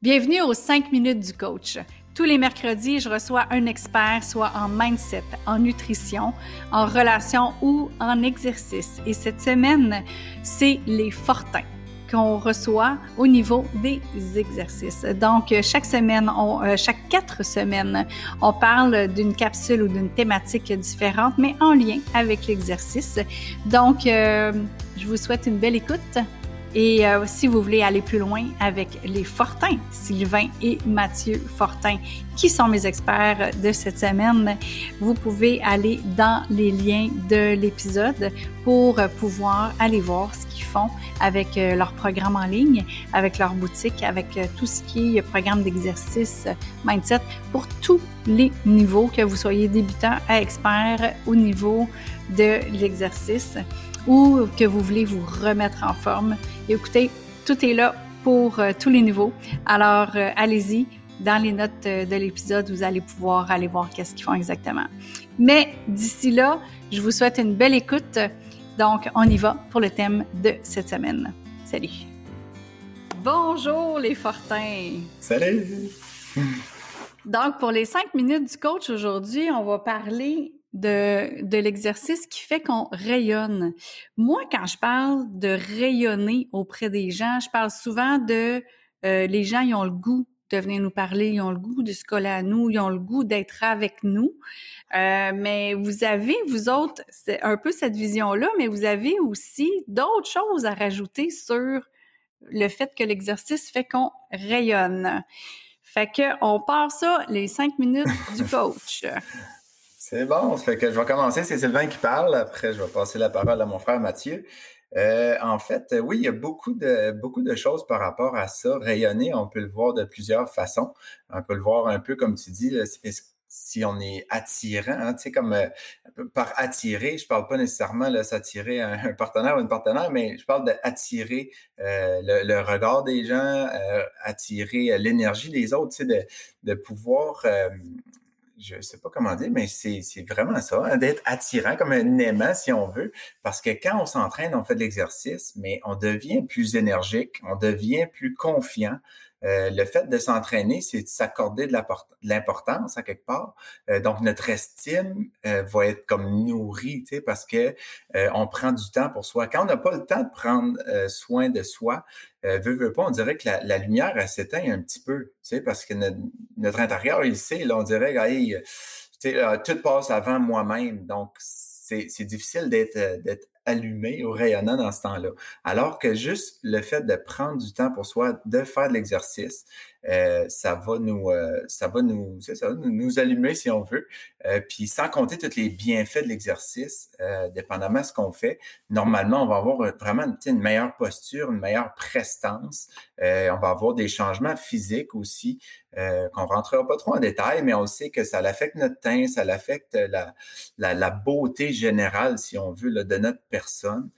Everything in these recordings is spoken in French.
Bienvenue aux 5 minutes du coach. Tous les mercredis, je reçois un expert, soit en mindset, en nutrition, en relation ou en exercice. Et cette semaine, c'est les fortins qu'on reçoit au niveau des exercices. Donc, chaque semaine, euh, chaque quatre semaines, on parle d'une capsule ou d'une thématique différente, mais en lien avec l'exercice. Donc, euh, je vous souhaite une belle écoute. Et euh, si vous voulez aller plus loin avec les Fortins, Sylvain et Mathieu Fortin, qui sont mes experts de cette semaine, vous pouvez aller dans les liens de l'épisode pour pouvoir aller voir ce qu'ils font avec euh, leur programme en ligne, avec leur boutique, avec euh, tout ce qui est programme d'exercice mindset pour tous les niveaux, que vous soyez débutant à expert au niveau de l'exercice ou que vous voulez vous remettre en forme. écoutez, tout est là pour euh, tous les niveaux. Alors, euh, allez-y. Dans les notes euh, de l'épisode, vous allez pouvoir aller voir qu'est-ce qu'ils font exactement. Mais d'ici là, je vous souhaite une belle écoute. Donc, on y va pour le thème de cette semaine. Salut! Bonjour les Fortins! Salut! Donc, pour les cinq minutes du coach aujourd'hui, on va parler de, de l'exercice qui fait qu'on rayonne. Moi, quand je parle de rayonner auprès des gens, je parle souvent de euh, les gens, ils ont le goût de venir nous parler, ils ont le goût de se coller à nous, ils ont le goût d'être avec nous. Euh, mais vous avez, vous autres, c'est un peu cette vision-là, mais vous avez aussi d'autres choses à rajouter sur le fait que l'exercice fait qu'on rayonne. Fait que on part ça les cinq minutes du coach. C'est bon, ça fait que je vais commencer. C'est Sylvain qui parle. Après, je vais passer la parole à mon frère Mathieu. Euh, en fait, oui, il y a beaucoup de, beaucoup de choses par rapport à ça. Rayonner, on peut le voir de plusieurs façons. On peut le voir un peu comme tu dis, si on est attirant, hein, tu sais, comme euh, par attirer, je parle pas nécessairement de s'attirer un, partenaire ou une partenaire, mais je parle d'attirer euh, le, regard des gens, attirer l'énergie des autres, tu sais, de, de pouvoir je sais pas comment dire, mais c'est vraiment ça, hein, d'être attirant, comme un aimant, si on veut, parce que quand on s'entraîne, on fait de l'exercice, mais on devient plus énergique, on devient plus confiant, euh, le fait de s'entraîner, c'est de s'accorder de l'importance à quelque part. Euh, donc, notre estime euh, va être comme nourrie, tu sais, parce que on prend du temps pour soi. Quand on n'a pas le temps de prendre soin de soi, veut, veut pas, on dirait que la, lumière, elle s'éteint un petit peu, tu sais, parce que notre, intérieur, il sait, là, on dirait, hey, tu sais, tout passe avant moi-même. Donc, c'est difficile d'être allumé ou rayonnant dans ce temps-là. Alors que juste le fait de prendre du temps pour soi, de faire de l'exercice, euh, ça va nous, euh, ça va nous, ça, nous allumer si on veut. Euh, puis sans compter tous les bienfaits de l'exercice, dépendamment de ce qu'on fait, normalement, on va avoir vraiment une, meilleure posture, une meilleure prestance. on va avoir des changements physiques aussi, qu'on rentrera pas trop en détail, mais on sait que ça affecte notre teint, ça affecte la, la, beauté générale, si on veut, de notre personne.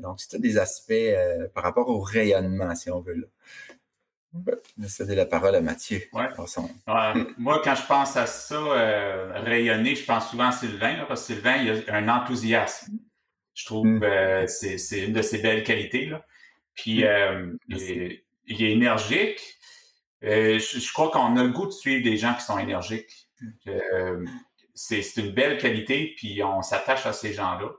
donc, c'est des aspects par rapport au rayonnement, si on veut. Là. Je vais céder la parole à Mathieu. moi, quand je pense à ça, euh, rayonner, je pense souvent à Sylvain, parce que Sylvain, il a un enthousiasme. Je trouve que mm. euh, c'est une de ses belles qualités. Là. Puis, mm. euh, il, est énergique. Je, crois qu'on a le goût de suivre des gens qui sont énergiques. c'est une belle qualité, puis on s'attache à ces gens-là.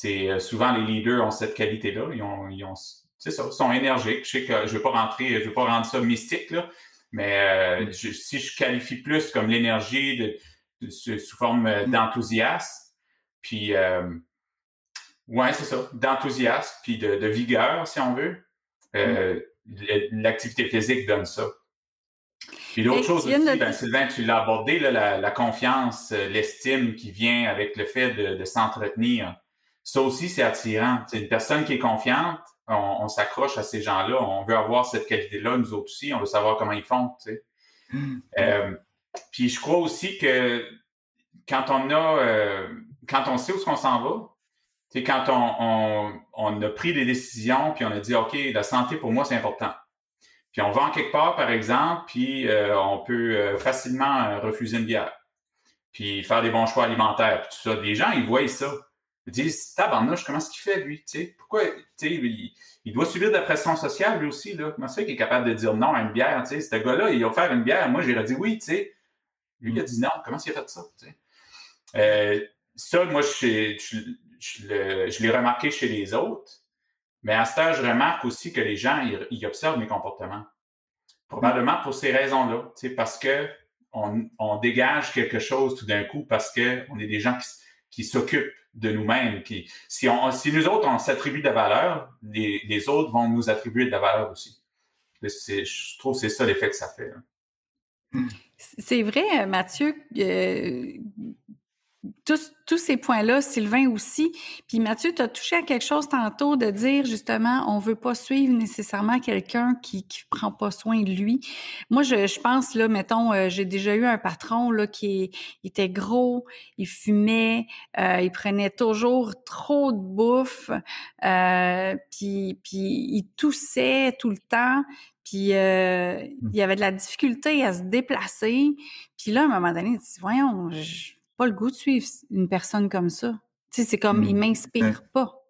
C'est souvent les leaders ont cette qualité-là. Ils ont, ils ont c'est ça, sont énergiques. Je sais que je ne vais pas rentrer, je vais pas rendre ça mystique, là, mais euh, si je qualifie plus comme l'énergie de, sous forme euh, mm. d'enthousiasme, puis euh, ouais, c'est ça, d'enthousiasme, puis de, vigueur, si on veut. Mm. L'activité physique donne ça. Puis l'autre chose aussi, ben, Sylvain, tu l'as abordé, la, confiance, l'estime qui vient avec le fait de s'entretenir. Ça aussi, c'est attirant. C'est une personne qui est confiante, on, s'accroche à ces gens-là. On veut avoir cette qualité-là, nous autres aussi. On veut savoir comment ils font. Hmm. Euh, puis je crois aussi que quand on a, euh, quand on sait où on s'en va, sais, quand on, on, a pris des décisions, puis on a dit, OK, la santé pour moi, c'est important. Puis on va en quelque part, par exemple, puis euh, on peut facilement refuser une bière, puis faire des bons choix alimentaires, puis tout ça. Les gens, ils voient ça. Disent, tabarnouche, comment est-ce qu'il fait, lui? sais? Pourquoi, il, il, doit subir de la pression sociale, lui aussi. Là. Comment c'est qu'il est capable de dire non à une bière? sais? Ce gars-là, il a offert une bière. Moi, j'aurais dit oui. sais Lui, il a dit non. Comment il a fait ça? Euh, ça, moi, je, l'ai remarqué chez les autres. Mais à ce je remarque aussi que les gens, ils, observent mes comportements. Probablement pour ces raisons-là. Parce que on, on, dégage quelque chose tout d'un coup parce qu'on est des gens qui, qui s'occupent de nous-mêmes. Qui, si, on, si nous autres, on s'attribue de la valeur, les, les, autres vont nous attribuer de la valeur aussi. Je trouve que c'est ça l'effet que ça fait. C'est vrai, Mathieu, tous, tous ces points-là, Sylvain aussi. Puis Mathieu, tu as touché à quelque chose tantôt de dire justement, on veut pas suivre nécessairement quelqu'un qui qui prend pas soin de lui. Moi, je, je pense là, mettons, euh, j'ai déjà eu un patron là qui était gros, il fumait, euh, il prenait toujours trop de bouffe, euh, puis puis il toussait tout le temps. Puis euh, mmh. il y avait de la difficulté à se déplacer. Puis là, à un moment donné, il dit, voyons, je, pas le goût de suivre une personne comme ça. Tu sais, c'est comme, il mmh. m'inspire pas.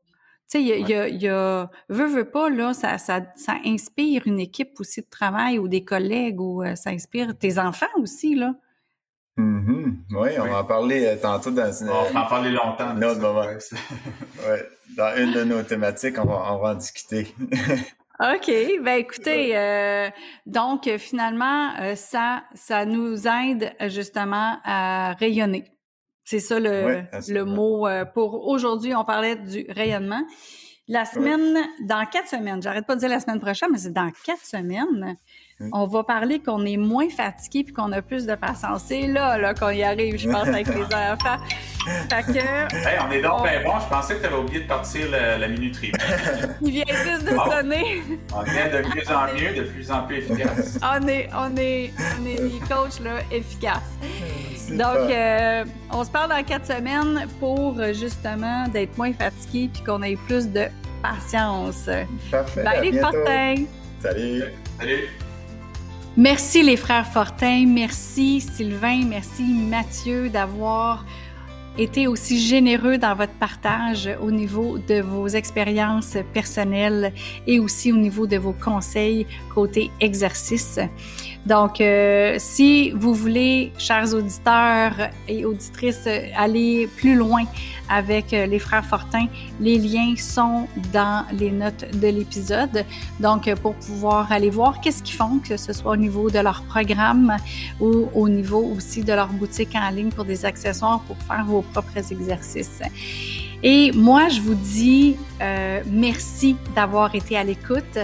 Tu sais, il y a, y a, veut, veut pas, là, ça, ça, ça inspire une équipe aussi de travail ou des collègues ou euh, ça inspire tes enfants aussi, là. Mm-hmm. Oui, on va en parler euh, tantôt dans une, On va en parler longtemps. Autre moment. ouais. Dans une de nos thématiques, on va, on va en discuter. OK. Ben écoutez, euh, donc finalement, ça, ça nous aide justement à rayonner. C'est ça le, le mot euh, pour aujourd'hui. On parlait du rayonnement. La semaine, dans quatre semaines, j'arrête pas de dire la semaine prochaine, mais c'est dans quatre semaines, on va parler qu'on est moins fatigué puis qu'on a plus de patience. C'est là, là qu'on y arrive, je pense, avec les enfants. Fait que. on est donc bien bon. Je pensais que tu avais oublié de partir la, minuterie. Il vient juste de sonner. On vient de plus en mieux, de plus en plus efficace. on est, on est, on est des coachs là, efficaces. Donc, euh, on se parle dans quatre semaines pour justement d'être moins fatigué puis qu'on ait plus de patience. Parfait. Bye les Fortin. Salut. Salut. Merci les frères Fortin, merci Sylvain, merci Mathieu d'avoir été aussi généreux dans votre partage au niveau de vos expériences personnelles et aussi au niveau de vos conseils côté exercice. Donc, euh, si vous voulez, chers auditeurs et auditrices, aller plus loin avec euh, les frères Fortin, les liens sont dans les notes de l'épisode. Donc, pour pouvoir aller voir qu'est-ce qu'ils font, que ce soit au niveau de leur programme ou au niveau aussi de leur boutique en ligne pour des accessoires pour faire vos propres exercices. Et moi, je vous dis euh, merci d'avoir été à l'écoute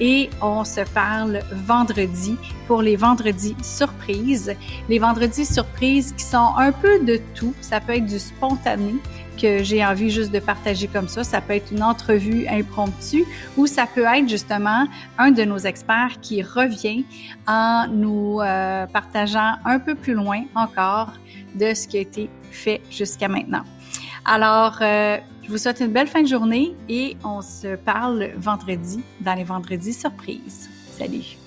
et on se parle vendredi pour les vendredis surprises. Les vendredis surprises qui sont un peu de tout. Ça peut être du spontané que j'ai envie juste de partager comme ça. Ça peut être une entrevue impromptue ou ça peut être justement un de nos experts qui revient en nous euh, partageant un peu plus loin encore de ce qui a été fait jusqu'à maintenant. Alors, euh, je vous souhaite une belle fin de journée et on se parle vendredi dans les vendredis surprises. Salut!